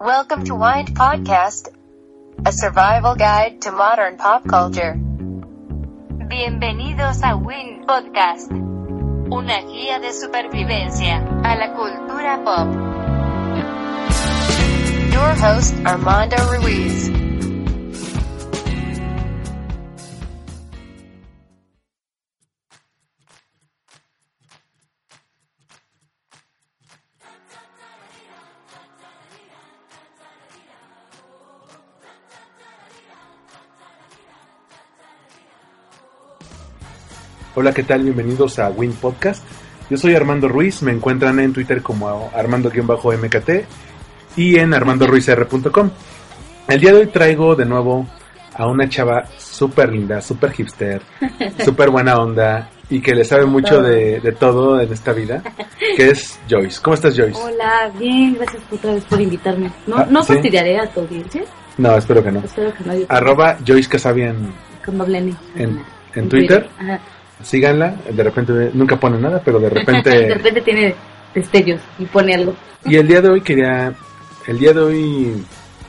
Welcome to Wind Podcast, a survival guide to modern pop culture. Bienvenidos a Win Podcast, una guía de supervivencia a la cultura pop. Your host, Armando Ruiz. Hola, ¿qué tal? Bienvenidos a Win Podcast. Yo soy Armando Ruiz, me encuentran en Twitter como Armando-MKT y en armandoruizr.com. El día de hoy traigo de nuevo a una chava súper linda, súper hipster, súper buena onda y que le sabe mucho de, de todo en esta vida, que es Joyce. ¿Cómo estás, Joyce? Hola, bien, gracias otra vez por invitarme. ¿No, Ah, no ¿sí? fastidiaré a tu audiencia? No, espero que no. Espero que no. yo- Arroba Joyce Casabian Con doble N. en, en Twitter. Ajá. Síganla, de repente nunca pone nada, pero de de repente... repente tiene destellos y pone algo. Y el día de hoy quería, el día de hoy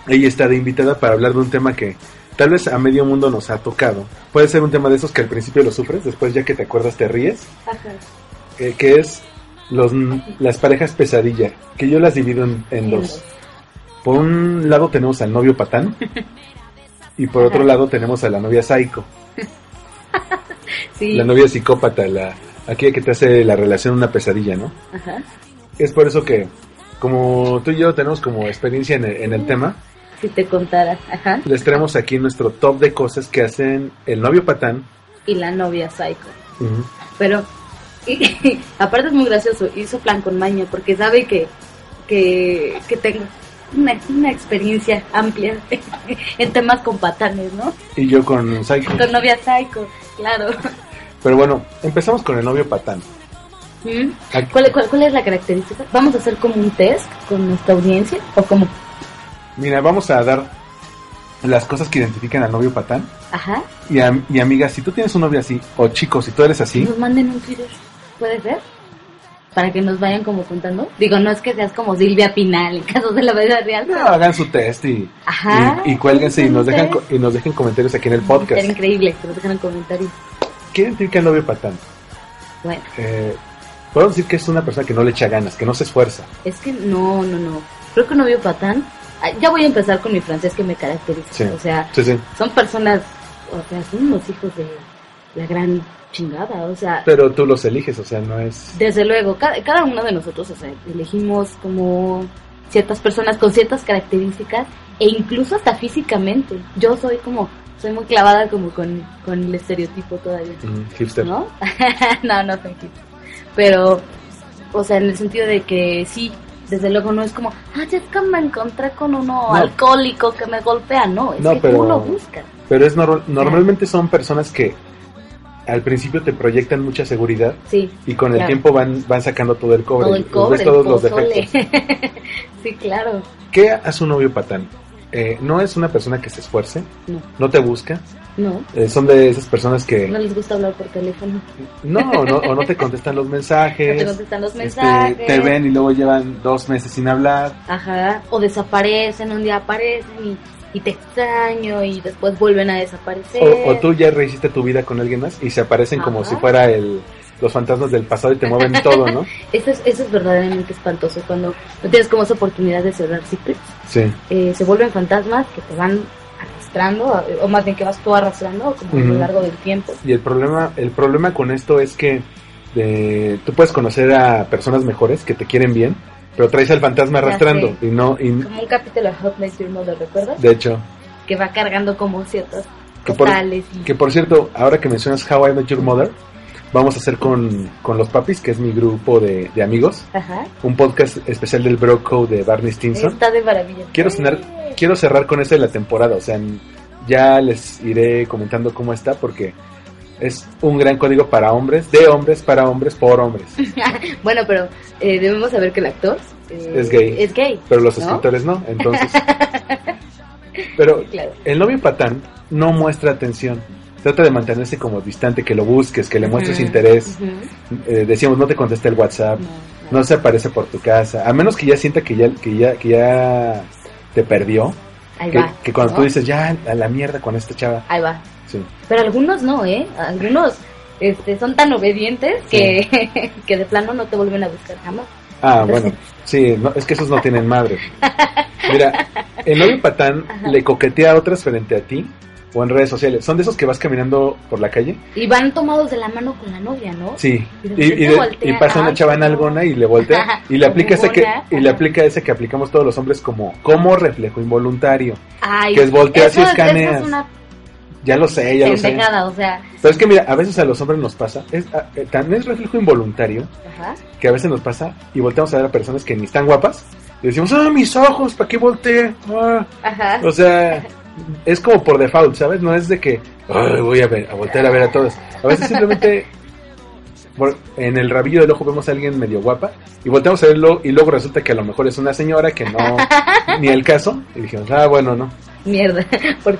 ella está de invitada para hablar de un tema que tal vez a medio mundo nos ha tocado. Puede ser un tema de esos que al principio lo sufres, después ya que te acuerdas te ríes, Ajá. eh, que es los, las parejas pesadilla, que yo las divido en, en dos. Por un lado tenemos al novio patán y por otro lado tenemos a la novia psycho, Sí. la novia psicópata, la aquella que te hace la relación una pesadilla, ¿no? Ajá. Es por eso que como tú y yo tenemos como experiencia en el- en el tema, Si te contara. Ajá. les traemos aquí nuestro top de cosas que hacen el novio patán. Y la novia psycho. Pero, y- aparte es muy gracioso, hizo plan con maña porque sabe que, que, que tengo una, una experiencia amplia en temas con patanes, ¿no? Y yo con Psycho. Con novia psycho, claro. Pero bueno, empezamos con el novio patán. ¿Mm? ¿Cuál, cuál, cuál es la característica? ¿Vamos a hacer como un test con nuestra audiencia? ¿O como? Mira, vamos a dar las cosas que identifican al novio patán. Ajá. Y, am- y amigas, si tú tienes un novio así, o chicos, si tú eres así, Nos manden un Twitter. ¿Puede ser? Para que nos vayan como contando. Digo, no es que seas como Silvia Pinal en casos de la vida real. no, hagan su test y, Ajá. y, y cuélguense y nos, Un dejan, y nos dejen comentarios aquí en el podcast. Era increíble que nos dejan en comentarios. ¿Qué identifica el novio patán? Bueno, Eh, Podemos decir que es una persona que no le echa ganas, que no se esfuerza. es que no, no, no. Creo que novio patán. Ya voy a empezar con mi francés que me caracteriza. Sí. O sea, Sí, sí. son personas, o sea, son unos hijos de la gran chingada. O sea, Pero tú los eliges, o sea, no es... Desde luego, cada, cada uno de nosotros, o sea, elegimos como ciertas personas con ciertas características e incluso hasta físicamente. Yo soy como, soy muy clavada como con, con el estereotipo todavía, mm, hipster. ¿no? no, no soy tipo. Pero, o sea, en el sentido de que sí, desde luego no es como, ah, es que me encontré con uno No. alcohólico que me golpea, no, es No, que pero- tú lo buscas. Pero es nor- normalmente son personas que al principio te proyectan mucha seguridad Sí. y con el tiempo van, van sacando todo el cobre. Todo el Los cobre, ves todos el los defectos. sí, claro. ¿Qué hace un novio patán? Eh, no es una persona que se esfuerce, No, no te busca, no. eh, son de esas personas que No les gusta hablar por teléfono. no, no, o no te contestan los No te mensajes, contestan los este, mensajes. te ven y luego llevan dos meses sin hablar. Ajá. O desaparecen, un día aparecen y, y te extraño y después vuelven a desaparecer. O, o tú ya rehiciste tu vida con alguien más y se aparecen como Ajá. si fuera el, los fantasmas del pasado y te mueven todo, ¿no? Eso es, eso es verdaderamente espantoso cuando no tienes como esa oportunidad de cerrar ciclos. Sí. Eh, se vuelven fantasmas que te van arrastrando, o más bien que vas tú arrastrando como a lo largo del tiempo. Y el problema, el problema con esto es que eh, tú puedes conocer a personas mejores que te quieren bien, pero traes al fantasma arrastrando y no, y, Como un capítulo de Hot Your Mother, ¿recuerdas? de hecho, Que va cargando como ciertas Que por- y... que por cierto, ahora que mencionas How I Met Your Mother, vamos a hacer con, con los papis, que es mi grupo de, de amigos, Ajá. un podcast especial del Bro Code de Barney Stinson. Está de maravilla. Quiero cenar, quiero cerrar con eso de la temporada, o sea, ya les iré comentando cómo está porque es un gran código para hombres, de hombres, para hombres, por hombres. Bueno, pero eh, debemos saber que el actor eh, Es gay. Es gay. Pero los ¿no? escritores no, entonces. Pero Claro. el novio patán no muestra atención. Trata de mantenerse como distante, que lo busques, que le muestres interés. ujú. Eh, decíamos, no te contesta el WhatsApp, No, no. no se aparece por tu casa, a menos que ya sienta que ya, que ya, que ya te perdió. Ahí Que, va. que cuando ¿no? tú dices, ya, a la mierda con esta chava. Ahí va. Sí. Pero algunos no, ¿eh? Algunos este, son tan obedientes que, que de plano no te vuelven a buscar jamás. Ah, bueno, sí, no, es que esos no tienen madre. Mira, el novio patán le coquetea a otras frente a ti o en redes sociales. Son de esos que vas caminando por la calle. Y van tomados de la mano con la novia, ¿no? Sí, Y de y, y, de- pasa una ay, chava en no. algona y le voltea y le aplica ese que y le aplica ese que aplicamos todos los hombres como como reflejo involuntario. Ay, Que es volteas y eso escaneas. es una Ya lo sé, ya lo sé. o sea, Pero es que mira, a veces a los hombres nos pasa, es ah, eh, tan es reflejo involuntario ajá. que a veces nos pasa y volteamos a ver a personas que ni están guapas y decimos, "Ah, mis ojos, ¿para qué volteé?" Ah. Ajá. O sea, es como por default, ¿sabes? No es de que "Ay, voy a, ver, a voltear a ver a todos. A veces simplemente por- en el rabillo del ojo vemos a alguien medio guapa y volteamos a verlo y luego resulta que a lo mejor es una señora que no, ni el caso. Y dijimos, ah, bueno, no. Mierda, porque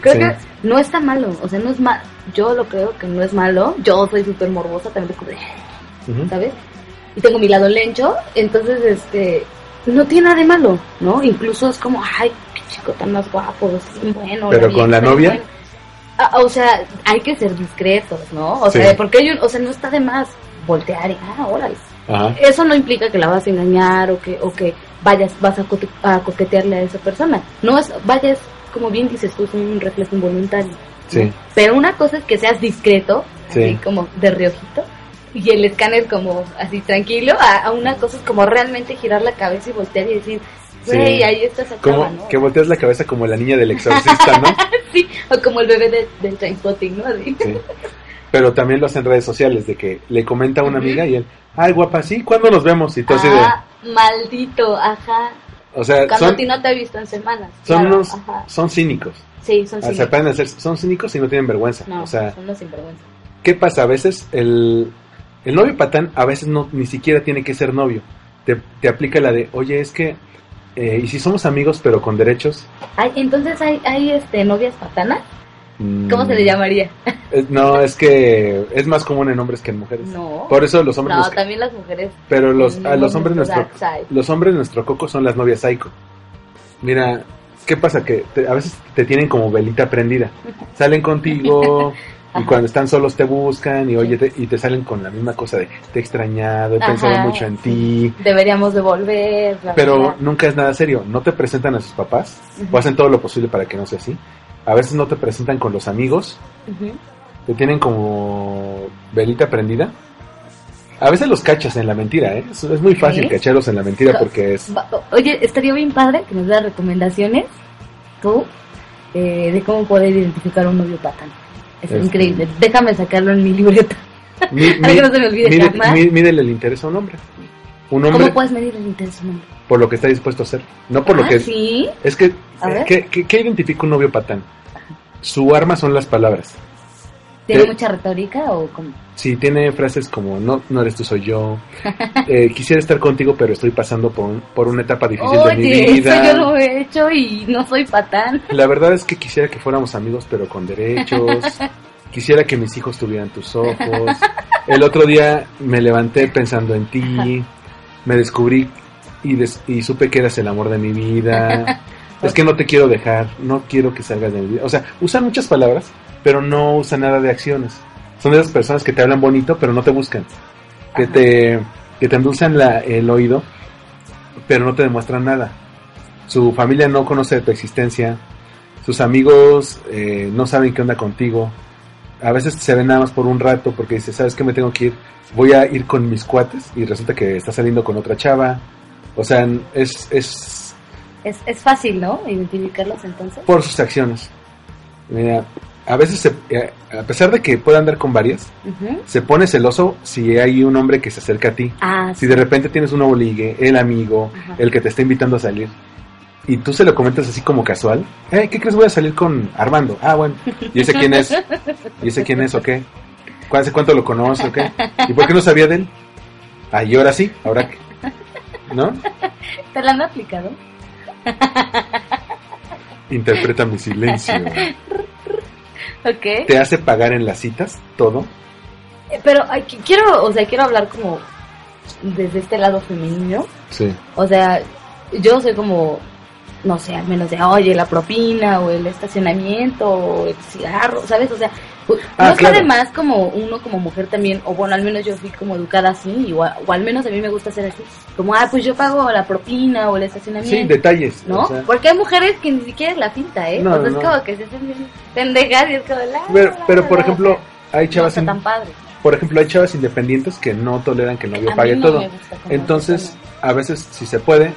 creo Sí. que no está malo, o sea, no es malo, yo lo creo que no es malo, yo soy súper morbosa, también. ¿sabes? Y tengo mi lado lencho, entonces, este, no tiene nada de malo, ¿no? Incluso es como, ay, chico tan más guapo, es bueno. Pero con la novia. Ah, o sea, hay que ser discretos, ¿no? O Sí. sea, porque o sea, no está de más voltear y, ah, órale. Ajá. Eso no implica que la vas a engañar o que, o que vayas, vas a, co- a coquetearle a esa persona. No es, vayas, como bien dices tú, es un reflejo involuntario. ¿no? Sí. Pero una cosa es que seas discreto, así Sí. como de reojito, y el escáner como así tranquilo, a, a una cosa es como realmente girar la cabeza y voltear y decir, güey, Sí. ahí está esa Como chava, ¿no? que volteas la cabeza como la niña del exorcista, ¿no? Sí, o como el bebé de, del Trainspotting, ¿no? Así. Sí. Pero también lo hacen en redes sociales, de que le comenta a una Ujú. amiga y él, ay, guapa, sí, ¿cuándo nos vemos? Y tú así de, Ah, maldito, ajá. o sea, Cuando son, a ti no te he visto en semanas. son claro, unos, son cínicos. Sí, son O sea, cínicos. pueden hacer- son cínicos y no tienen vergüenza. No, o sea, son los sinvergüenza. ¿qué pasa? A veces el, el novio patán a veces no ni siquiera tiene que ser novio. Te, te aplica la de, oye, es que, eh, ¿y si somos amigos pero con derechos? Ay, entonces hay, hay este, novias patanas. Mm, ¿Cómo se le llamaría? eh, No, es que es más común en hombres que en mujeres. No. Por eso los hombres... No, también las mujeres. pero los, a los hombres nuestro los hombres nuestro coco son las novias psycho. Mira, ¿qué pasa? Que te- a veces te tienen como velita prendida. Salen contigo y cuando están solos te buscan y oye te- y te salen con la misma cosa de te he extrañado, he pensado Ajá, mucho en ti. Deberíamos de volver. bla, bla, Pero bla. nunca es nada serio. No te presentan a sus papás o hacen todo lo posible para que no sea así. A veces no te presentan con los amigos, te tienen como velita prendida. A veces los cachas en la mentira, ¿eh? Es, es muy fácil ¿Sí? cacharlos en la mentira Co- porque es... Oye, estaría bien padre que nos das recomendaciones tú eh, de cómo poder identificar un novio patán. Es Este- increíble. Déjame sacarlo en mi libreta. Mi- que no se me olvide mide- jamás. mídele el interés a un hombre. Un hombre ¿Cómo puedes medir el interés de un hombre? por lo que está dispuesto a hacer. No por lo Ah, que... sí. Es que... A ver. ¿qué, qué, qué identifica un novio patán? Su arma son las palabras. ¿Tiene ¿Qué? mucha retórica o cómo? Si tiene frases como no, no eres tú, soy yo. eh, quisiera estar contigo, pero estoy pasando por, un- por una etapa difícil de mi Oye, eso vida. yo lo he hecho y no soy patán. La verdad es que quisiera que fuéramos amigos, pero con derechos. Quisiera que mis hijos tuvieran tus ojos. El otro día me levanté pensando en ti. Me descubrí y, des- y supe que eras el amor de mi vida. Es que no te quiero dejar. No quiero que salgas de mi vida. O sea, usan muchas palabras, pero no usan nada de acciones. Son de esas personas que te hablan bonito, pero no te buscan. Que Ajá. te, que te endulzan la- el oído, pero no te demuestran nada. Su familia no conoce de tu existencia. Sus amigos eh, no saben qué onda contigo. A veces se ven nada más por un rato porque dice, ¿sabes qué me tengo que ir? Voy a ir con mis cuates y resulta que está saliendo con otra chava. O sea, es, es Es, es fácil, ¿no? Identificarlos entonces. por sus acciones. Mira, a veces, se- eh, a pesar de que pueda andar con varias, se pone celoso si hay un hombre que se acerca a ti. Ah, Si de repente tienes un nuevo ligue, el amigo, Ajá. el que te está invitando a salir, y tú se lo comentas así como casual, eh, ¿qué crees? Voy a salir con Armando. Ah, bueno. ¿Y ese quién es? ¿Y ese quién es o qué? ¿Cu- ¿Hace cuánto lo conoce o qué? ¿Y por qué no sabía de él? Ah, y ahora sí, ahora que... ¿No? ¿Te la han aplicado? Interpreta mi silencio. Ok. ¿Te hace pagar en las citas todo? Eh, Pero quiero, o sea, quiero hablar como desde este lado femenino. Sí. O sea, yo soy como, no sé, al menos de, oye, la propina o el estacionamiento o el cigarro, ¿sabes? O sea, Ah, no claro. de más como uno como mujer también, o bueno, al menos yo fui como educada así, o, al menos a mí me gusta ser así. Como, ah, pues yo pago la propina o el Sí, estacionamiento. detalles. ¿No? o sea, Porque hay mujeres que ni siquiera es la pinta, ¿eh? No, sea, no. como que se hacen pendejas y es como, la, pero, la, pero, la, por la. ejemplo, hay no chavas, está in- tan padre. por ejemplo, hay chavas independientes que no toleran que el novio A pague no todo. Entonces, a veces, si se puede,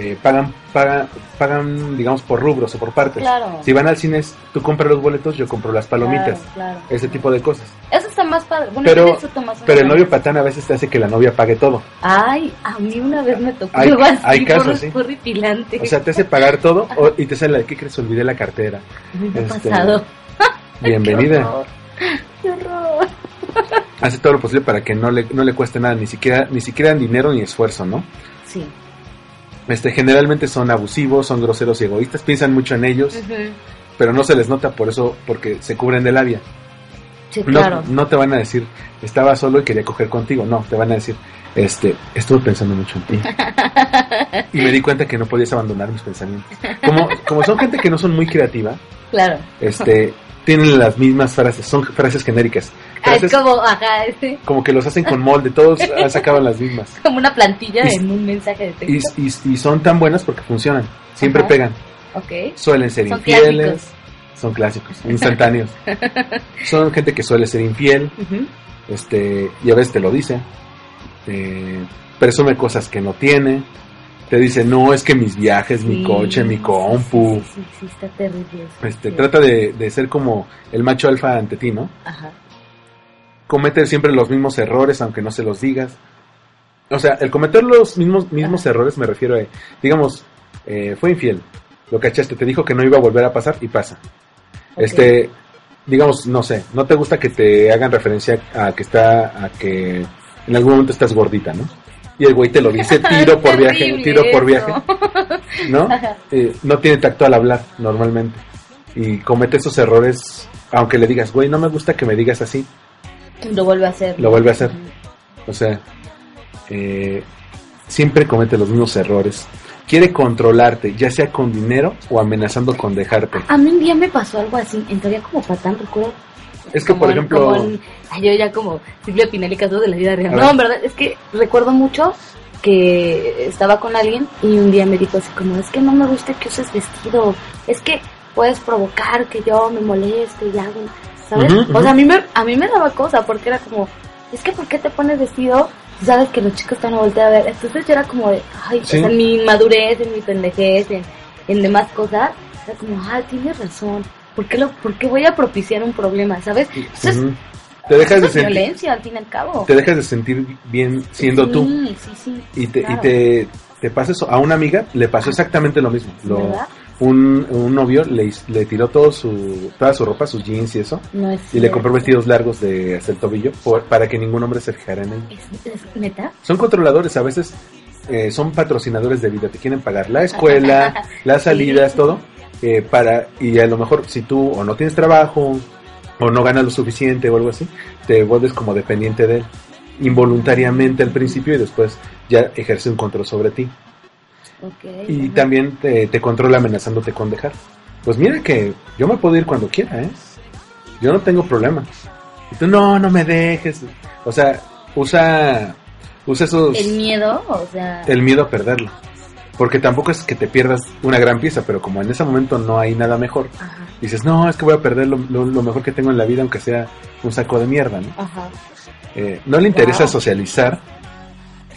eh, pagan, pagan, pagan, digamos, por rubros o por partes. Claro. Si van al cine, es, tú compras los boletos, yo compro las palomitas. Claro, claro. Ese tipo de cosas. Eso está más padre. Bueno, Pero- disfruto más Pero el novio patán a veces te hace que la novia pague todo. Ay, a mí una vez me tocó Hay- así, hay casos, sí. O sea, te hace pagar todo o- y te sale la ¿qué crees? Olvidé la cartera. me este, pasado. Bienvenida. Qué horror. Qué horror. Hace todo lo posible para que no le, no le cueste nada, ni siquiera, ni siquiera dinero ni esfuerzo, ¿no? Sí. Este, generalmente son abusivos, son groseros y egoístas, piensan mucho en ellos, pero no se les nota por eso, porque se cubren de labia. Sí, No, claro. no te van a decir, estaba solo y quería coger contigo, no, te van a decir, este, estuve pensando mucho en ti. y me di cuenta que no podías abandonar mis pensamientos. Como, como son gente que no son muy creativa, Claro. este, tienen las mismas frases, son frases genéricas. Ah, es como, ajá, como que los hacen con molde, todos sacado las mismas. como una plantilla Y- en un mensaje de texto. y- y son tan buenas porque funcionan, siempre Ajá. pegan. ok. Suelen ser Son infieles, clásicos. son clásicos, instantáneos. son gente que suele ser infiel, este, y a veces te lo dice, eh, presume cosas que no tiene, te dice, no, es que mis viajes, mi coche, mi compu, Sí, sí, sí, está terrible. eso. este, trata de, de ser como el macho alfa ante ti, ¿no? Ajá. Comete siempre los mismos errores, aunque no se los digas. O sea, el cometer los mismos, mismos errores me refiero a, digamos, eh, fue infiel, lo cachaste, te dijo que no iba a volver a pasar y pasa. Este, digamos, no sé, no te gusta que te hagan referencia a que está, a que en algún momento estás gordita, ¿no? Y el güey te lo dice tiro por viaje, tiro por viaje, ¿no? Eh, no tiene tacto al hablar normalmente. Y comete esos errores, aunque le digas, güey, no me gusta que me digas así. Lo vuelve a hacer. Lo vuelve a hacer. O sea, eh, siempre comete los mismos errores. Quiere controlarte, ya sea con dinero o amenazando con dejarte. A mí un día me pasó algo así, entraría como patán, recuerdo. Es que, Como por en- ejemplo, como en- ay, yo ya como Silvia Pinelli casos de la vida real. No, en verdad, es que recuerdo mucho que estaba con alguien y un día me dijo así como, es que no me gusta que uses vestido, es que puedes provocar que yo me moleste y hago, ¿sabes? O sea, a mí, me, a mí me daba cosa porque era como, es que ¿por qué te pones vestido? Tú sabes que los chicos están a voltear a ver. Entonces yo era como de, ay, Sí. o sea, en mi inmadurez, en mi pendejez, en, en demás cosas, era como, ah, tienes razón. ¿Por qué, lo, ¿Por qué voy a propiciar un problema, sabes? Entonces, ujú, te dejas eso de sentir, violencia al fin y al cabo. te dejas de sentir bien siendo sí, tú Sí, sí, y te, claro. y te, te pasa eso. A una amiga le pasó exactamente lo mismo. Lo- ¿Verdad? Un, un novio le, le tiró todo su, toda su ropa, sus jeans y eso, No es y le compró vestidos largos de hasta el tobillo por- para que ningún hombre se fijara en ella. ¿Es, es neta? Son controladores, a veces eh, son patrocinadores de vida, te quieren pagar la escuela, las salidas, Sí. todo, eh, para, y a lo mejor si tú o no tienes trabajo, o no ganas lo suficiente o algo así, te vuelves como dependiente de él, involuntariamente al principio y después ya ejerce un control sobre ti. Y ajá. también te, te controla amenazándote con dejar. Pues mira que yo me puedo ir cuando quiera, ¿eh? Yo no tengo problema. Y tú, no, no me dejes. O sea, usa, usa esos El miedo, o sea... el miedo a perderlo. Porque tampoco es que te pierdas una gran pieza, pero como en ese momento no hay nada mejor, Ajá, dices, no, es que voy a perder lo, lo- lo mejor que tengo en la vida, aunque sea un saco de mierda, ¿no? ajá. Eh, no le interesa Wow. socializar,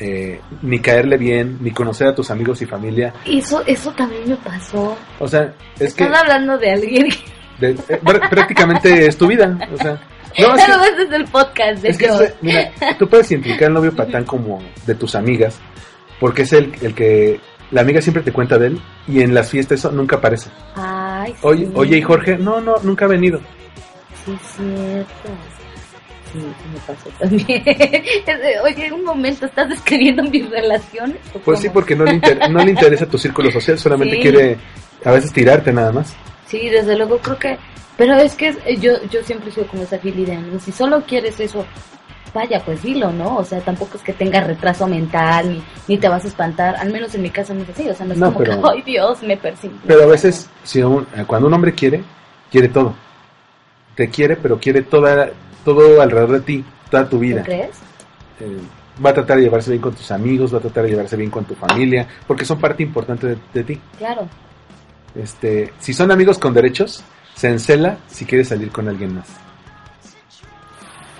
eh, ni caerle bien, ni conocer a tus amigos y familia. Eso, eso también me pasó. O sea, es que... Están hablando de alguien De- eh, pr- prácticamente es tu vida. O sea, no, es que- el podcast de Es que, Dios. se- mira, tú puedes identificar al novio patán como de tus amigas, porque es el, el que la amiga siempre te cuenta de él y en las fiestas eso nunca aparece. Ay, sí. Oye, oye, ¿y Jorge? No, no, nunca ha venido. Sí, es cierto. Sí, sí me pasó también. Oye, un momento, ¿estás describiendo mis relaciones? Pues sí, porque no le, inter- no le interesa tu círculo social, solamente Sí. quiere a veces tirarte nada más. Sí, desde luego creo que... Pero es que eh, yo, yo siempre soy como esa amigos. Si solo quieres eso, vaya, pues dilo, ¿no? O sea, tampoco es que tengas retraso mental, ni, ni te vas a espantar. Al menos en mi caso no es así. O sea, no es No, como pero- que, ay Dios, me persigue. Pero a veces, si un- eh, cuando un hombre quiere, quiere todo. Te quiere, pero quiere toda, todo alrededor de ti, toda tu ¿Tú vida. crees? Eh, va a tratar de llevarse bien con tus amigos, va a tratar de llevarse bien con tu familia, porque son parte importante de- de ti. Claro. Este, si son amigos con derechos, se encela si quiere salir con alguien más.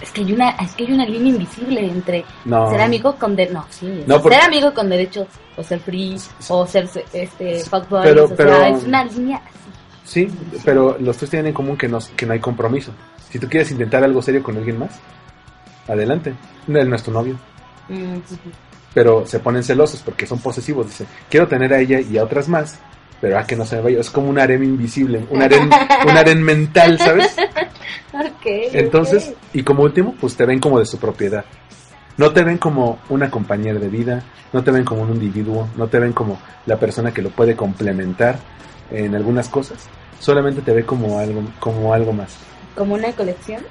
Es que hay una, es que hay una línea invisible entre No. ser amigo con derechos. No, sí. No, porque- Ser amigo con derechos, o ser free, o ser este, fuck buddies, Pero- o sea, pero- es una línea así. Sí, pero los tres tienen en común que no, que no hay compromiso. Si tú quieres intentar algo serio con alguien más, adelante. Él no es tu novio. Mm, Pero se ponen celosos porque son posesivos. Dicen, quiero tener a ella y a otras más, pero a que no se me vaya. Es como un harem invisible, un harem, un harem mental, ¿sabes? Ok. Entonces, y como último, pues te ven como de su propiedad. No te ven como una compañera de vida, no te ven como un individuo, no te ven como la persona que lo puede complementar en algunas cosas. Solamente te ve como algo, como algo más, Como una colección.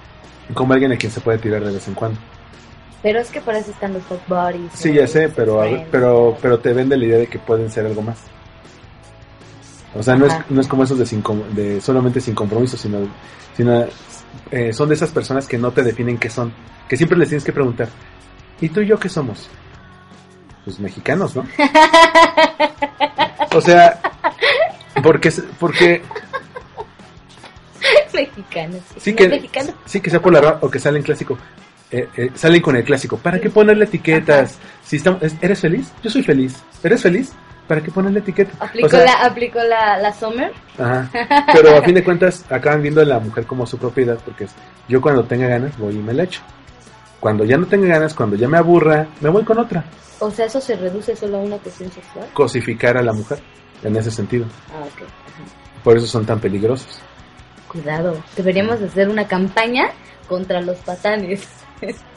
como alguien a quien se puede tirar de vez en cuando. Pero es que para eso están los fuck buddies. Sí, ya sé, pero, friends, pero, pero te vende la idea de que pueden ser algo más. O sea, no es, no es como esos de, sin de solamente sin compromiso, sino, sino eh, son de esas personas que no te definen qué son, que siempre les tienes que preguntar, ¿y tú y yo qué somos? Pues mexicanos, ¿no? O sea, porque, porque Mexicanos. sí ¿No que, mexicano? sí que sea por la ra- o que salen clásico. Eh, eh, salen con el clásico. ¿Para qué ponerle etiquetas? Si estamos, es- ¿Eres feliz? Yo soy feliz. ¿Eres feliz? ¿Para qué ponerle etiqueta? Aplicó, O sea, la, aplicó la, la Summer. Ajá. Pero a fin de cuentas acaban viendo a la mujer como su propiedad porque es, yo cuando tenga ganas voy y me la echo. Cuando ya no tenga ganas, cuando ya me aburra, me voy con otra. O sea, eso se reduce solo a una cuestión sexual. Cosificar a la mujer en ese sentido. Ah, ok. Ajá. Por eso son tan peligrosos. Cuidado. Deberíamos hacer una campaña contra los patanes.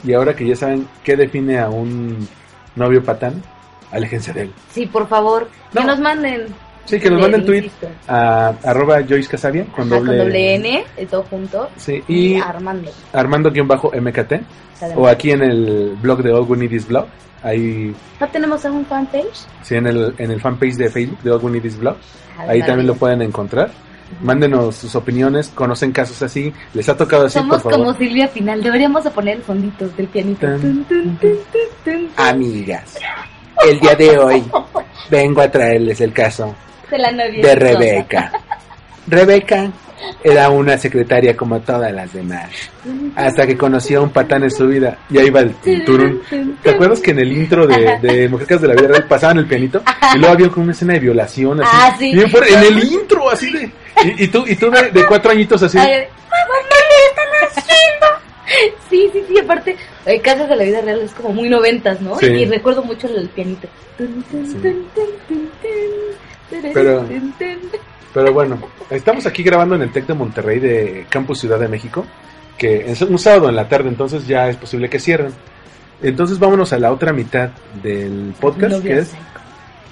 Y ahora que ya saben qué define a un novio patán, aléjense de él. Sí, por favor, que No. nos manden. Sí, que nos manden tweet a arroba Joyce Casabia con Ajá, doble, con doble N, todo junto. Sí, y Armando. Armando-MKT o aquí en el blog de All We Blog. Ahí, ¿No tenemos algún fanpage? sí, en el, en el fanpage de Facebook de All We Blog. Ah, Ahí también lo pueden encontrar. Mándenos sus opiniones, conocen casos así, les ha tocado así, Somos por favor. como Silvia Pinal, deberíamos de poner el fondito del pianito. Tan. Amigas, el día de hoy vengo a traerles el caso De la novia. de Rebeca. Rebeca era una secretaria como todas las demás, hasta que conoció a un patán en su vida y ahí va el turun. ¿Te acuerdas que en el intro de, de Mujercas de la Vida Real pasaban el pianito? Y luego había como una escena de violación así. Ah, sí. bien fuerte, en el intro, así de. Y, y tú, y tú de, de cuatro añitos así. Ay, mamá, ¿qué están haciendo? Sí, sí, sí, aparte, eh, Casas de la Vida Real es como muy noventas, ¿no? Sí. Y recuerdo mucho el pianito. Pero-. Pero bueno, estamos aquí grabando en el TEC de Monterrey de Campus Ciudad de México, que es un sábado en la tarde, entonces ya es posible que cierren. Entonces vámonos a la otra mitad del podcast, que es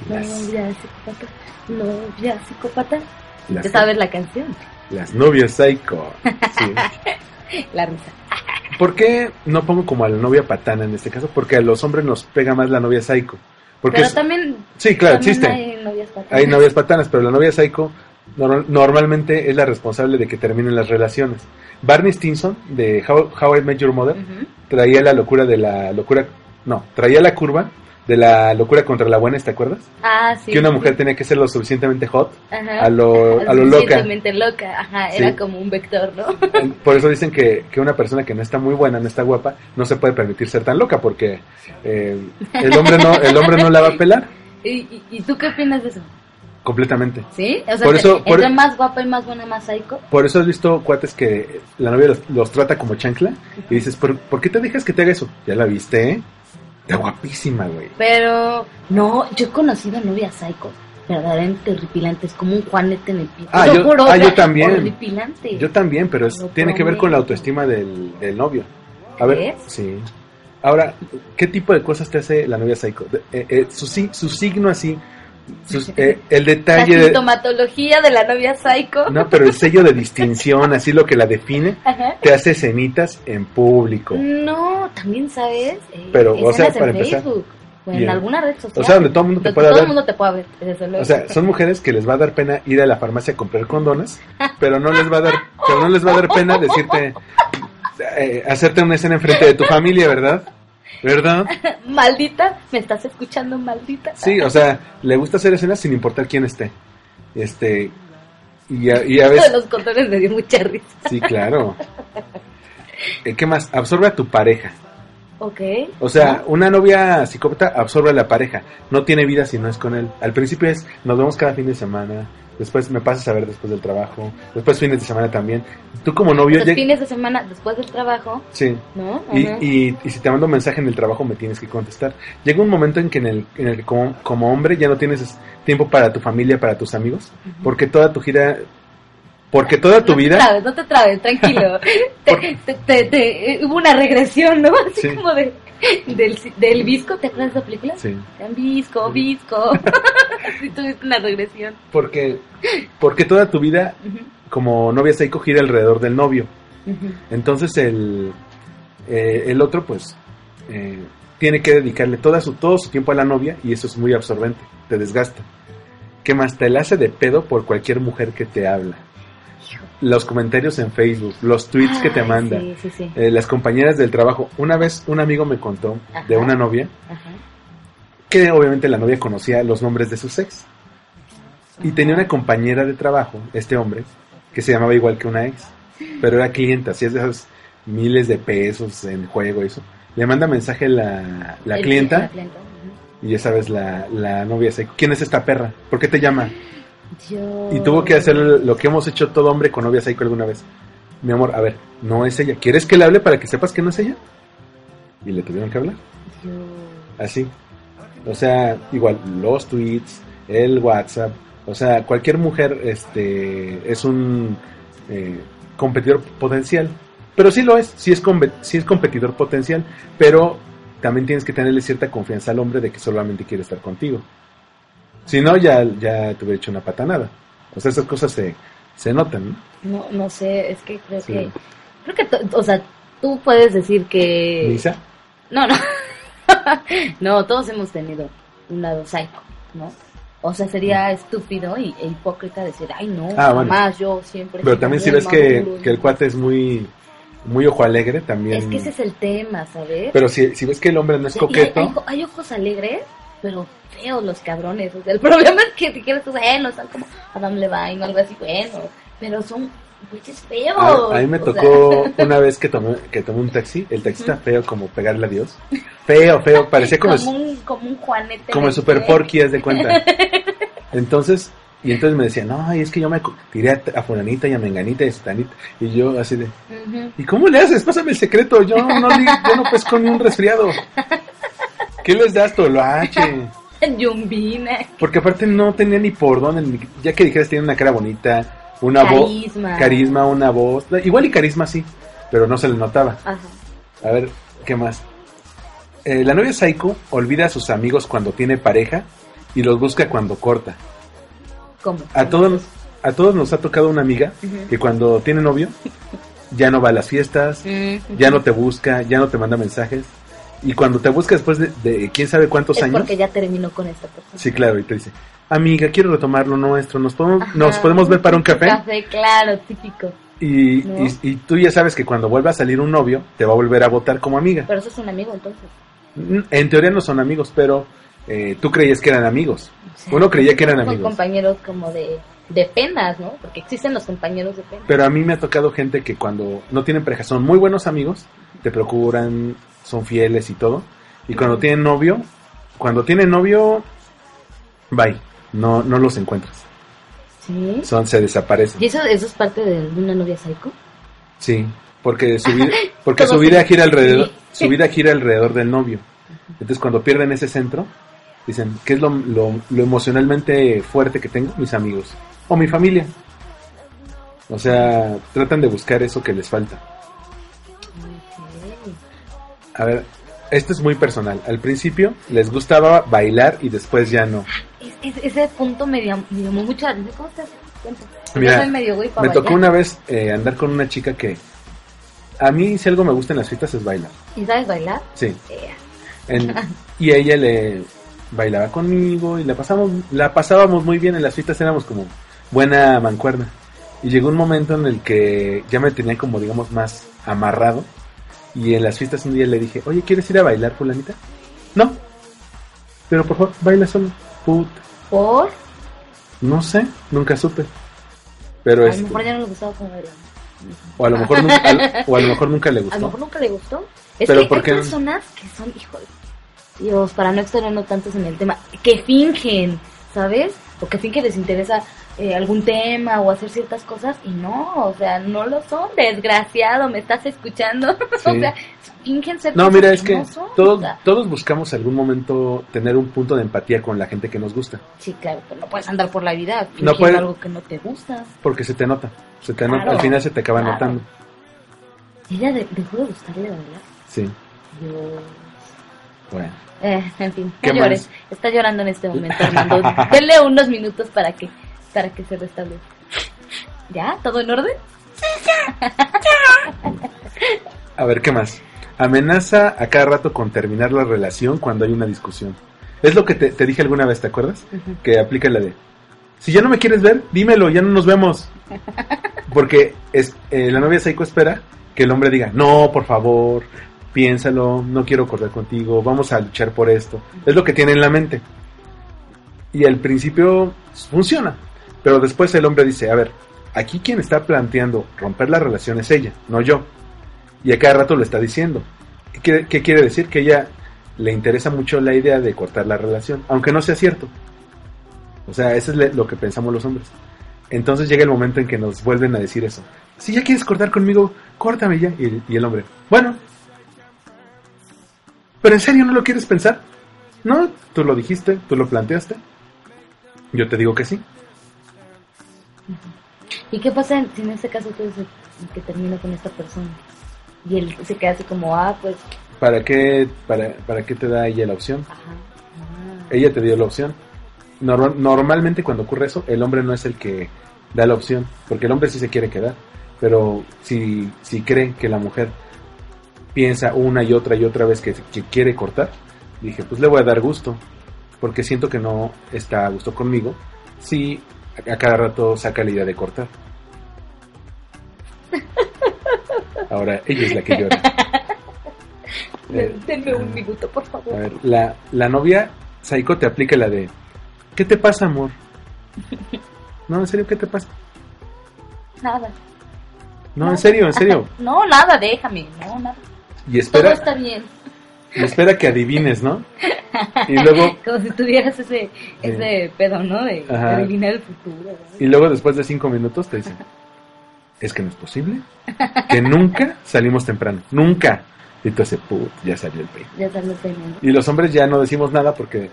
las, Novia psicópata, novia psicópata. Las, ¿Te sabes la canción? las novias psycho. Sí. La risa. ¿Por qué no pongo como a la novia patana en este caso? Porque a los hombres nos pega más la novia psycho. Porque Pero es- también, sí, claro, también existe. hay novias patanas. Hay novias patanas, pero la novia psycho nor- normalmente es la responsable de que terminen las relaciones. Barney Stinson, de How, How I Met Your Mother, traía la locura de la locura, no, traía la curva de la locura contra la buena, ¿te acuerdas? Ah, sí. que una sí. mujer tenía que ser lo suficientemente hot, Ajá. a lo, a lo loca. Suficientemente loca, ajá, Sí. era como un vector, ¿no? Por eso dicen que, que una persona que no está muy buena, no está guapa, no se puede permitir ser tan loca, porque eh, el hombre no, el hombre no la va a pelar. ¿Y, y, tú qué opinas de eso? completamente. ¿Sí? O sea, Por eso- entre por- más guapa y más buena, más psycho. Por eso has visto cuates que la novia los, los trata como chancla y dices, ¿por, por qué te dejas que te haga eso? Ya la viste, ¿eh? Está guapísima, güey. Pero, no, yo he conocido novias psycho. Verdaderamente horripilantes, como un juanete en el pie. Ah, yo- juro, ah, yo también. Horripilante. Yo también, pero es- tiene que ver con la autoestima del, del novio. A ver, ¿Crees? sí. Ahora, ¿qué tipo de cosas te hace la novia psycho? Eh, eh, su, su signo así, sus- eh, el La detalle... de- sintomatología de la novia psycho. no, pero el sello de distinción, así lo que la define, Ajá. te hace cenitas en público. No, también sabes. Eh, Pero, o sea, para en empezar, Facebook o en bien. alguna red social. O sea, donde todo el mundo te puede todo ver. el mundo te puede ver. desde luego. O sea, son mujeres que les va a dar pena ir a la farmacia a comprar condones, pero no les va a dar, pero no les va a dar pena decirte, eh, hacerte una escena enfrente de tu familia, ¿verdad? ¿Verdad? maldita, ¿me estás escuchando, maldita? Sí, o sea, le gusta hacer escenas sin importar quién esté. Este, y a, y a veces, los condones me dio mucha risa. sí, claro. Eh, ¿Qué más? Absorbe a tu pareja. Ok. O sea, una novia psicópata absorbe a la pareja. No tiene vida si no es con él. Al principio es, nos vemos cada fin de semana. Después me pasas a ver después del trabajo. Después fines de semana también. Tú como novio... Los fines de semana después del trabajo, Sí. ¿no? Y, y, y si te mando un mensaje en el trabajo me tienes que contestar. Llega un momento en que en el, en el como, como hombre ya no tienes es- tiempo para tu familia, para tus amigos. Porque toda tu gira... Porque toda tu no vida... trabes, no te trabes, tranquilo. te, te- te- eh, hubo una regresión, ¿no? Así Sí. como de, del, del visco, ¿te acuerdas de esa película? Sí. Visco, visco. sí, tuviste una regresión. Porque, porque toda tu vida como novia psycho gira alrededor del novio. Entonces el, eh, el otro pues eh, tiene que dedicarle toda su, todo su tiempo a la novia y eso es muy absorbente, te desgasta. ¿Qué más? Te la hace de pedo por cualquier mujer que te habla. Los comentarios en Facebook, los tweets que te Ay, manda, Sí, sí, sí. eh, las compañeras del trabajo. Una vez un amigo me contó de una novia Ajá. Que obviamente la novia conocía los nombres de sus ex. Y tenía una compañera de trabajo, este hombre, que se llamaba igual que una ex, pero era clienta, hacía de esos miles de pesos en juego y eso. Le manda mensaje la, la clienta La clienta. ujú. y ya sabes, la, la novia dice, ¿quién es esta perra? ¿Por qué te llama? Yo... Y tuvo que hacer lo que hemos hecho todo hombre con novia psycho alguna vez. Mi amor, a ver, no es ella. ¿Quieres que le hable para que sepas que no es ella? Y le tuvieron que hablar. Yo... Así. O sea, igual, los tweets, el WhatsApp. O sea, cualquier mujer este, es un eh, competidor potencial. Pero sí lo es, sí es, sí es competidor potencial. Pero también tienes que tenerle cierta confianza al hombre de que solamente quiere estar contigo. Si no, ya, ya te hubiera hecho una patanada. O sea, esas cosas se, se notan, ¿no? No, no sé, es que creo Sí. que... Creo que, o sea, tú puedes decir que... Lisa, No, no. no, todos hemos tenido un lado psycho, ¿no? O sea, sería estúpido y, e hipócrita decir, ay, no, Mm. Ah, bueno. yo siempre... pero también si ves que, que el cuate es muy, muy ojo alegre, también. Es que ese es el tema, ¿sabes? Pero si, si ves que el hombre no es hay, coqueto, hay- hay ojos alegres, pero feos los cabrones. O sea, el problema es que si quieres, bueno, están como Adam Levine o algo así, bueno, pero son güeyes feos. a, a mí me sea, tocó una vez que tomé, que tomé un taxi, el taxista feo como pegarle a Dios. Feo, feo, parecía como, como, un, como un Juanete. como el super porky, haz de cuenta. Entonces, y entonces me decía, no, es que yo me tiré a, a fulanita y a menganita y a sutanita. Y yo así de. ¿y cómo le haces? Pásame el secreto, yo no, yo no pesco ni un resfriado. ¿Qué les das, Toloache? Yumbina. Porque aparte no tenía ni por dónde, ya que dijeras tiene una cara bonita, una voz, Carisma. carisma, una voz, igual y carisma sí, pero no se le notaba. Ajá. A ver, ¿qué más? Eh, la novia Psycho olvida a sus amigos cuando tiene pareja y los busca cuando corta. ¿Cómo? A todos, a todos nos ha tocado una amiga que cuando tiene novio ya no va a las fiestas, ya no te busca, ya no te manda mensajes. Y cuando te busca después de, de quién sabe cuántos Es años, porque ya terminó con esta persona. sí, claro, y te dice, amiga, quiero retomar lo nuestro, nos podemos, Ajá. nos podemos ver para un café. Café, claro, típico. Y, ¿No? y, y tú ya sabes que cuando vuelva a salir un novio, te va a volver a votar como amiga. Pero eso es un amigo entonces. En teoría no son amigos, pero eh, tú creías que eran amigos. O sea, Uno creía que eran son amigos. compañeros como de, de penas, ¿no? Porque existen los compañeros de penas. Pero a mí me ha tocado gente que cuando no tienen pareja son muy buenos amigos, te procuran, son fieles y todo. Y cuando tienen novio, cuando tienen novio, bye. no, no los encuentras. ¿Sí? Son, se desaparecen. ¿Y eso, eso es parte de una novia psycho? Sí, porque su vida, porque su vida gira alrededor, su vida gira alrededor del novio. Entonces cuando pierden ese centro, dicen, ¿qué es lo, lo- lo emocionalmente fuerte que tengo? Mis amigos. O mi familia. O sea, tratan de buscar eso que les falta. A ver, esto es muy personal. Al principio les gustaba bailar y después ya no. Es- es- ese punto me, llam- me atención. ¿Cómo estás? Mira, güey Me tocó una vez eh, andar con una chica que... A mí si algo me gusta en las fiestas es bailar. ¿Y sabes bailar? Sí. Eh, En- y ella le bailaba conmigo y la pasamos, la pasábamos muy bien en las fiestas, éramos como buena mancuerna. Y llegó un momento en el que ya me tenía como digamos más amarrado. Y en las fiestas un día le dije, oye, ¿quieres ir a bailar, fulanita? No. Pero por favor, baila solo. Put. ¿Por? No sé, nunca supe. Pero a lo mejor ya no le gustaba como bailar. O a lo mejor nunca, o a lo mejor nunca le A lo gustó. mejor nunca le gustó. Es Pero que ¿por hay personas que son, hijo de Dios, para no extendernos tantos en el tema, que fingen, ¿sabes? O que fingen que les interesa eh, algún tema o hacer ciertas cosas y no, o sea, no lo son, desgraciado, me estás escuchando. o sea, fingen ser No, mira, es que no todos, todos buscamos algún momento tener un punto de empatía con la gente que nos gusta. sí, claro, pero no puedes andar por la vida No fingiendo puede- algo que no te gusta. Porque se te nota. Se te nota. Al final se te acaba claro. notando. Ella de- dejó de gustarle verdad. Sí. Dios. Bueno. Eh, en fin, ¿Qué no llores. más? Está llorando en este momento, Armando. Denle unos minutos para que, para que se restablezca. ¿Ya? ¿Todo en orden? A ver, ¿qué más? Amenaza a cada rato con terminar la relación cuando hay una discusión. Es lo que te, te dije alguna vez, ¿te acuerdas? Que aplica la de, si ya no me quieres ver, dímelo, ya no nos vemos. Porque es, eh, la novia Seiko espera que el hombre diga, no, por favor, piénsalo, no quiero acordar contigo, vamos a luchar por esto. Es lo que tiene en la mente. Y al principio funciona, pero después el hombre dice, a ver, aquí quien está planteando romper la relación es ella, no yo. Y a cada rato lo está diciendo. ¿Qué quiere, decir? Que ella le interesa mucho la idea de cortar la relación, aunque no sea cierto. O sea, eso es lo que pensamos los hombres. Entonces llega el momento en que nos vuelven a decir eso. Si ya quieres cortar conmigo, córtame ya. Y, y el hombre, bueno. ¿Pero en serio no lo quieres pensar? No, tú lo dijiste, tú lo planteaste. Yo te digo que sí. ¿Y qué pasa si en este caso tú el que termina con esta persona? Y él se queda así como, ah, pues, ¿Para qué, para, para qué te da ella la opción? ajá. ah. Ella te dio la opción. Normal- normalmente cuando ocurre eso, el hombre no es el que da la opción, porque el hombre sí se quiere quedar. Pero si, si cree que la mujer piensa una y otra y otra vez que, que quiere cortar, dije, pues le voy a dar gusto, porque siento que no está a gusto conmigo, si a, a cada rato saca la idea de cortar. Ahora, ella es la que llora. Eh, Denme un minuto, por favor. a ver, la, la novia Saiko te aplica la de ¿Qué te pasa, amor? No, en serio, ¿qué te pasa? Nada. No, en serio, en serio. No, nada, déjame. No, nada. Y Todo espera, está bien. y espera que adivines, ¿no? Y luego, Como si tuvieras ese, ese pedo, ¿no? De, de Ajá. adivinar el futuro. ¿no? y luego después de cinco minutos te dicen, es que no es posible, que nunca salimos temprano, nunca. Y tú haces, put, ya salió el peine. Ya estás peinando. Y los hombres ya no decimos nada porque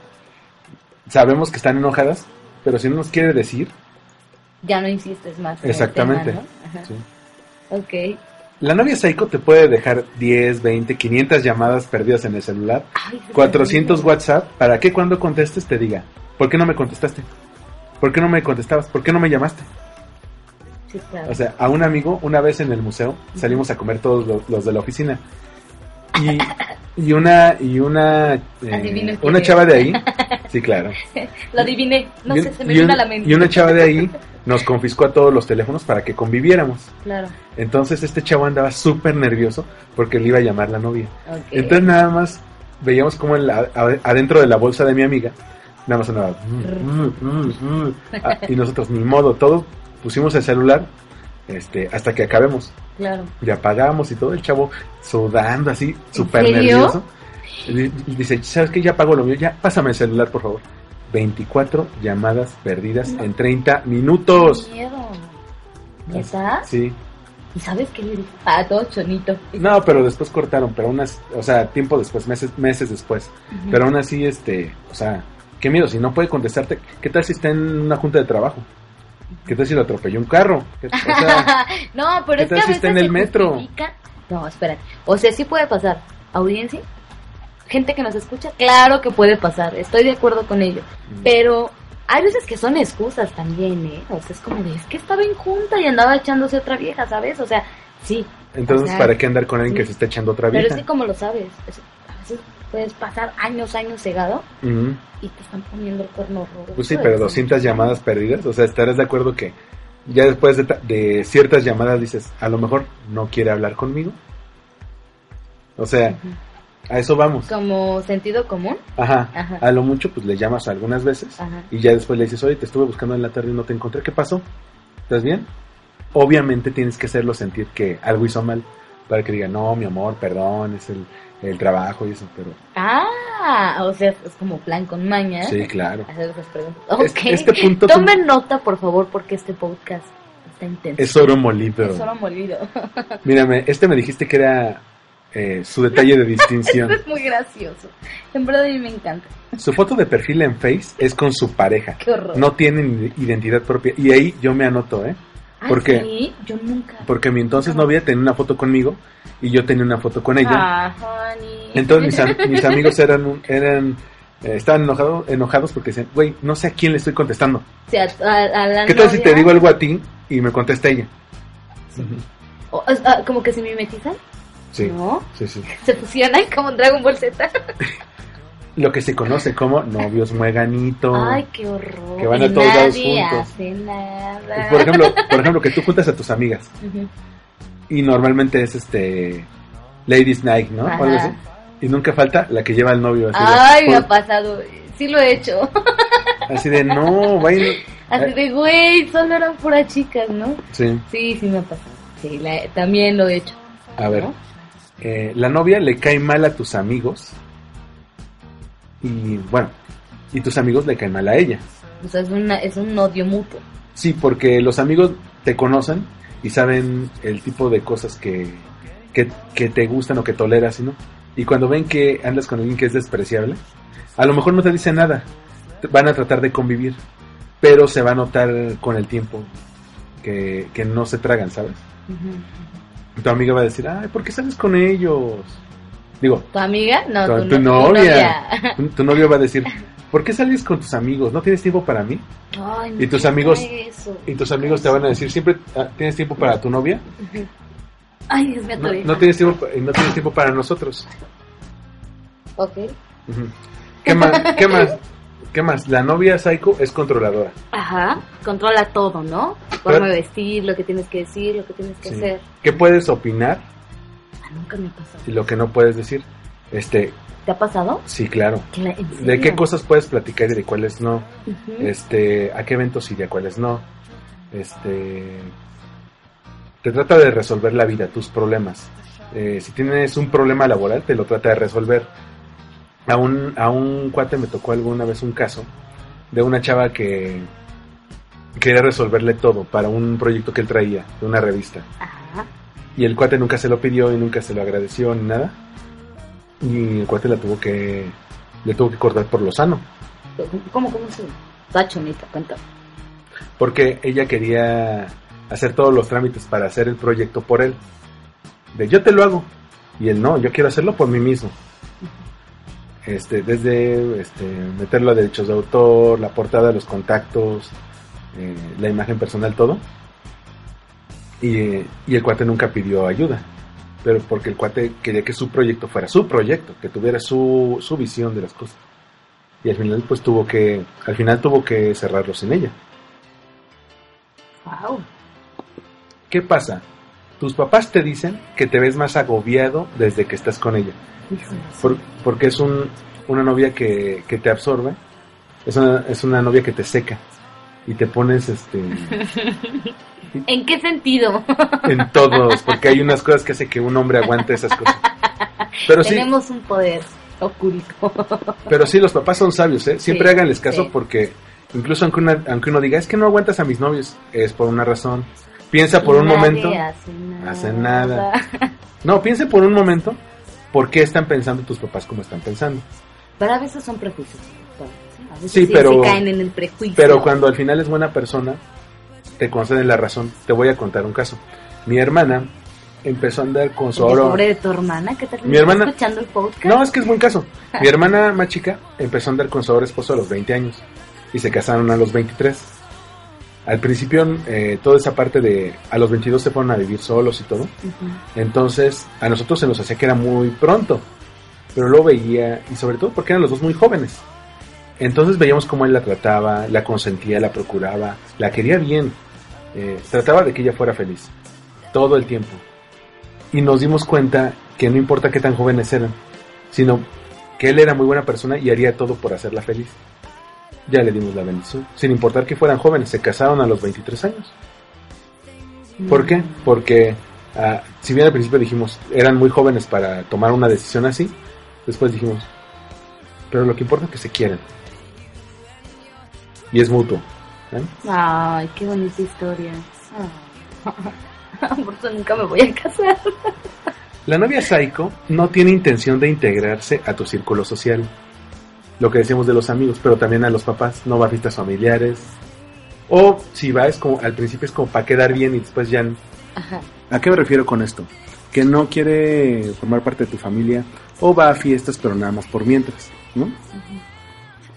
sabemos que están enojadas, pero si no nos quiere decir, Ya no insistes más. en el exactamente. tema, ¿no? Ajá. sí. Ok. La novia Saiko te puede dejar 10, 20, 500 llamadas perdidas en el celular, Ay, eso 400 está bien. WhatsApp, para que cuando contestes te diga, ¿por qué no me contestaste? ¿Por qué no me contestabas? ¿Por qué no me llamaste? Sí, claro. O sea, a un amigo, una vez en el museo, salimos a comer todos los, los de la oficina. Y, y una, y una, eh, una chava de ahí, sí, claro. Lo adiviné. No Y sé, se me vino un- a la mente. Y una chava de ahí nos confiscó a todos los teléfonos para que conviviéramos. Claro. Entonces este chavo andaba súper nervioso porque le iba a llamar la novia. Entonces nada más veíamos como a- adentro de la bolsa de mi amiga, nada más. "Mm, mm, mm, mm". Ah, y nosotros, ni modo, todos pusimos el celular este, hasta que acabemos. Claro. Y apagamos y todo el chavo sudando así, súper nervioso. Y di- y dice, ¿sabes qué? Ya pago lo mío, ya pásame el celular, por favor. 24 llamadas perdidas en 30 minutos. Qué miedo. ¿Neta? Sí. ¿Y sabes qué le? Ah, todo chonito. No, pero después cortaron, pero aún así, o sea, tiempo después, meses, meses después. Pero aún así, este, o sea, qué miedo, si no puede contestarte, ¿qué tal si está en una junta de trabajo? ¿Qué tal si lo atropelló un carro? ¿Qué- O sea, no, pero ¿qué es que tal a si veces está en el metro? justifica- No, espérate. O sea, sí puede pasar. Audiencia, gente que nos escucha, claro que puede pasar. Estoy de acuerdo con ello. Mm. Pero hay veces que son excusas también, ¿eh? O sea, es como de, es que estaba en junta y andaba echándose otra vieja, ¿sabes? O sea, sí. entonces, o sea, ¿para qué andar con alguien sí. que se está echando otra Pero vieja? es que como lo sabes, es- veces puedes pasar años, años cegado y te están poniendo el cuerno rojo. Pues sí, pero 200 llamadas perdidas, o sea, estarás de acuerdo que ya después de, ta- de ciertas llamadas dices, a lo mejor no quiere hablar conmigo. O sea, a eso vamos. Como sentido común. Ajá. Ajá. A lo mucho, pues le llamas algunas veces Ajá. y ya después le dices, oye, te estuve buscando en la tarde y no te encontré, ¿qué pasó? ¿Estás bien? Obviamente tienes que hacerlo sentir que algo hizo mal para que diga, no, mi amor, perdón, es el, el trabajo y eso, pero Ah, o sea, es como plan con maña. sí, claro. Hacer esas preguntas. Es- Ok. este punto tú- Tomen nota, por favor, porque este podcast está intenso. Es oro molido. Es oro molido. Mírame, este me dijiste que era eh, su detalle de distinción. es muy gracioso. En verdad a mí me encanta. Su foto de perfil en Face es con su pareja. Qué horror. No tienen identidad propia. Y ahí yo me anoto, ¿eh? Ah, ¿por qué? sí, yo nunca. Porque mi entonces novia tenía una foto conmigo y yo tenía una foto con ella. Ah, honey. Entonces mis, mis amigos eran, un- eran eh, estaban enojados, enojados porque decían, güey, no sé a quién le estoy contestando. O sea, a, a la ¿Qué tal si te digo algo a ti y me contesta ella? O- como que se mimetizan, Sí, ¿no? sí, sí. Se fusionan como en Dragon Ball Z. Lo que se conoce como novios mueganitos. Ay, qué horror. Que van a todos lados juntos. hace nada. Por ejemplo, por ejemplo, que tú juntas a tus amigas Ujú. y normalmente es este Ladies Night, ¿no? O algo así. Y nunca falta la que lleva al novio así Ay, de, me ha pasado. Sí lo he hecho. así de no, vayan. Así de, güey, solo eran puras chicas, ¿no? Sí, Sí, sí me ha pasado. Sí, la- también lo he hecho. a ver. ¿no? eh, la novia le cae mal a tus amigos y bueno, y tus amigos le caen mal a ella. O sea, es, una, es un odio mutuo. Sí, porque los amigos te conocen y saben el tipo de cosas que, que, que te gustan o que toleras, ¿no? Y cuando ven que andas con alguien que es despreciable, a lo mejor no te dicen nada, van a tratar de convivir, pero se va a notar con el tiempo que, que no se tragan, ¿sabes? Tu amiga va a decir, ay, ¿por qué sales con ellos? Digo, ¿Tu amiga? No, tu, tu tu novia. tu, tu novio va a decir, ¿por qué sales con tus amigos? ¿No tienes tiempo para mí? Ay, Y tus amigos- eso. Y tus amigos te van a decir, ¿siempre ah, tienes tiempo para tu novia? Ay, Dios mío, No, todavía. no tienes tiempo, y no tienes tiempo para nosotros. Ok. ¿Qué más? ¿Qué más? ¿Qué más? La novia psycho es controladora. Ajá. Controla todo, ¿no? De vestir, lo que tienes que decir, lo que tienes que Sí. hacer. ¿Qué puedes opinar nunca me ha pasado. y lo que no puedes decir? Este, ¿Te ha pasado? sí, claro. Cla- ¿en ¿De qué cosas puedes platicar y de cuáles no? Este, ¿a qué eventos y de cuáles no? Este, te trata de resolver la vida, tus problemas. Eh, si tienes un problema laboral, te lo trata de resolver. A un, a un cuate me tocó alguna vez un caso de una chava que quería resolverle todo para un proyecto que él traía, de una revista. Ajá. Y el cuate nunca se lo pidió y nunca se lo agradeció ni nada. Y el cuate la tuvo que, le tuvo que cortar por lo sano. ¿Cómo, cómo se...? Está chonita, cuéntame. porque ella quería hacer todos los trámites para hacer el proyecto por él. De yo te lo hago. Y él no, yo quiero hacerlo por mí mismo. Este, desde este, meterlo a derechos de autor, la portada, los contactos, eh, la imagen personal, todo. Y, y el cuate nunca pidió ayuda. Pero porque el cuate quería que su proyecto fuera su proyecto, que tuviera su, su visión de las cosas. Y al final pues tuvo que, al final tuvo que cerrarlo sin ella. Wow. ¿Qué pasa? Tus papás te dicen que te ves más agobiado desde que estás con ella. Por- porque es un, una novia que, que te absorbe. Es una, es una novia que te seca. Y te pones este, ¿En qué sentido? en todos. Porque hay unas cosas que hace que un hombre aguante esas cosas. Pero sí, Tenemos un poder. Oculto. Pero sí, los papás son sabios, ¿eh? Siempre Sí, háganles caso sí. porque incluso aunque, una- aunque uno diga, es que no aguantas a mis novios, es por una razón. Piensa por un Nadie momento. Hace nada. hace nada. No, piense por un momento por qué están pensando tus papás como están pensando. Pero a veces son prejuicios. A veces Sí, sí, pero- sí caen en el prejuicio. Pero cuando al final es buena persona, te conceden la razón. Te voy a contar un caso. Mi hermana empezó a andar con su oro. pobre de tu hermana, ¿qué tal? Mi hermana- escuchando el podcast? No, es que es buen caso. Mi hermana más chica empezó a andar con su ahora esposo a los 20 años y se casaron a los 23. Al principio, eh, toda esa parte de a los 22 se fueron a vivir solos y todo. Entonces, a nosotros se nos hacía que era muy pronto. Pero lo veía, y sobre todo porque eran los dos muy jóvenes. Entonces veíamos cómo él la trataba, la consentía, la procuraba, la quería bien. Eh, trataba de que ella fuera feliz. Todo el tiempo. Y nos dimos cuenta que no importa qué tan jóvenes eran, sino que él era muy buena persona y haría todo por hacerla feliz. Ya le dimos la bendición. Sin importar que fueran jóvenes, se casaron a los 23 años. ¿Por qué? Porque ah, si bien al principio dijimos eran muy jóvenes para tomar una decisión así, después dijimos, pero lo que importa es que se quieren. Y es mutuo. ¿Eh? Ay, qué bonita historia. Por eso nunca me voy a casar. La novia Saiko no tiene intención de integrarse a tu círculo social. Lo que decíamos de los amigos, pero también a los papás. No va a fiestas familiares. O si va, es como, al principio es como para quedar bien y después ya Ajá. ¿A qué me refiero con esto? Que no quiere formar parte de tu familia o va a fiestas pero nada más por mientras, ¿no?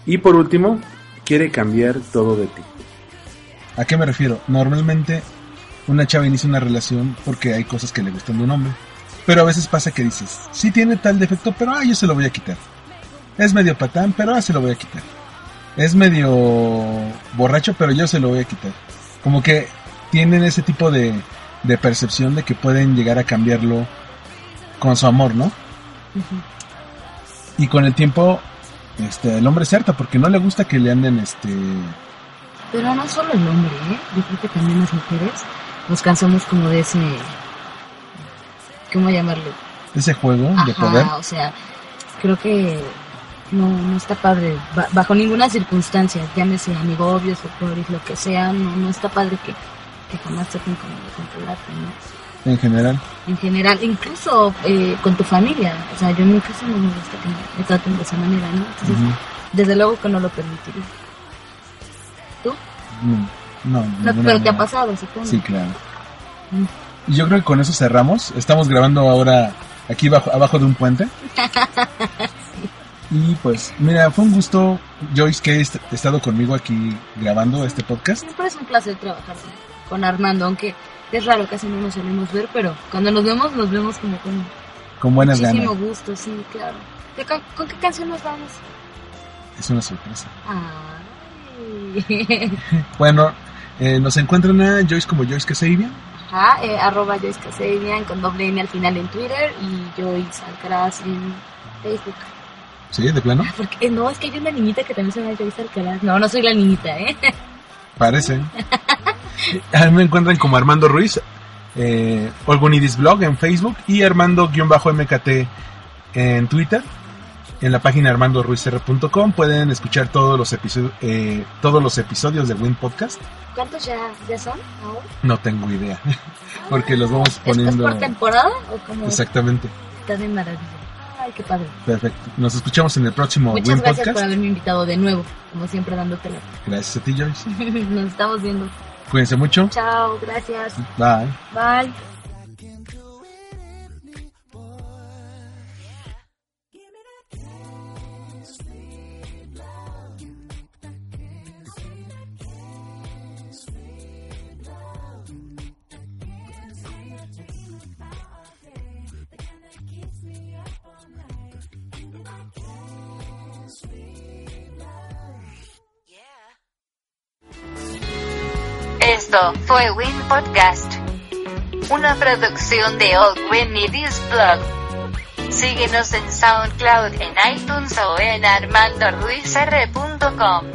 Y por último, quiere cambiar todo de ti. ¿A qué me refiero? Normalmente una chava inicia una relación porque hay cosas que le gustan de un hombre. Pero a veces pasa que dices, sí tiene tal defecto, pero ah, yo se lo voy a quitar. Es medio patán, pero ah, se lo voy a quitar. Es medio borracho, pero yo se lo voy a quitar. Como que tienen ese tipo de, de percepción de que pueden llegar a cambiarlo con su amor, ¿no? Y con el tiempo, este, el hombre se harta porque no le gusta que le anden, este, Pero no solo el hombre, ¿eh? Yo creo que también las mujeres nos cansamos como de ese... ¿Cómo llamarlo? ese juego de poder. o sea, creo que no, no está padre. Ba- bajo ninguna circunstancia, llámese amigobios o por lo que sea, no, no está padre que, que jamás traten como de controlarte, ¿no? en general. En general, incluso eh, con tu familia. O sea, yo en mi caso no me gusta que me, traten de esa manera, ¿no? Entonces, desde luego que no lo permitiría. No, no, pero te ha pasado, supongo. Sí, claro. Y yo creo que con eso cerramos. Estamos grabando ahora aquí bajo, abajo de un puente. Y pues, mira, fue un gusto, Joyce, que hayas estado conmigo aquí grabando este podcast. Siempre es un placer trabajar con, con Armando, aunque es raro, casi no nos solemos ver, pero cuando nos vemos, nos vemos como con Con buenas muchísimo ganas. gusto, sí, claro. ¿De ca- ¿Con qué canción nos vamos? Es una sorpresa. Ay. Bueno, eh, nos encuentran a Joyce como Joyce Casabia. Ajá, eh, arroba Joyce Casabian con doble N al final en Twitter y Joyce Alcaraz en Facebook. Sí, de plano. Porque eh, no, es que hay una niñita que también se llama Joyce Alcaraz. No, no soy la niñita, ¿eh? Parece. A mí me encuentran como Armando Ruiz, eh, Olgunidis Blog en Facebook y Armando-MKT en Twitter. En la página armandoruizr.com pueden escuchar todos los episodios, eh, todos los episodios de Win Podcast. ¿Cuántos ya, ya son ahora? No tengo idea, porque los vamos ¿Esto es poniendo por temporada o como exactamente. está de maravilla? Ay, qué padre. Perfecto. Nos escuchamos en el próximo Muchas Win gracias Podcast. por haberme invitado de nuevo, como siempre dándote la... Gracias a ti, Joyce. Nos estamos viendo. Cuídense mucho. Chao, gracias. Bye. Bye. Fue Win Podcast. Una producción de Old Win y This Blog. Síguenos en SoundCloud, en iTunes o en armandoruizr.com.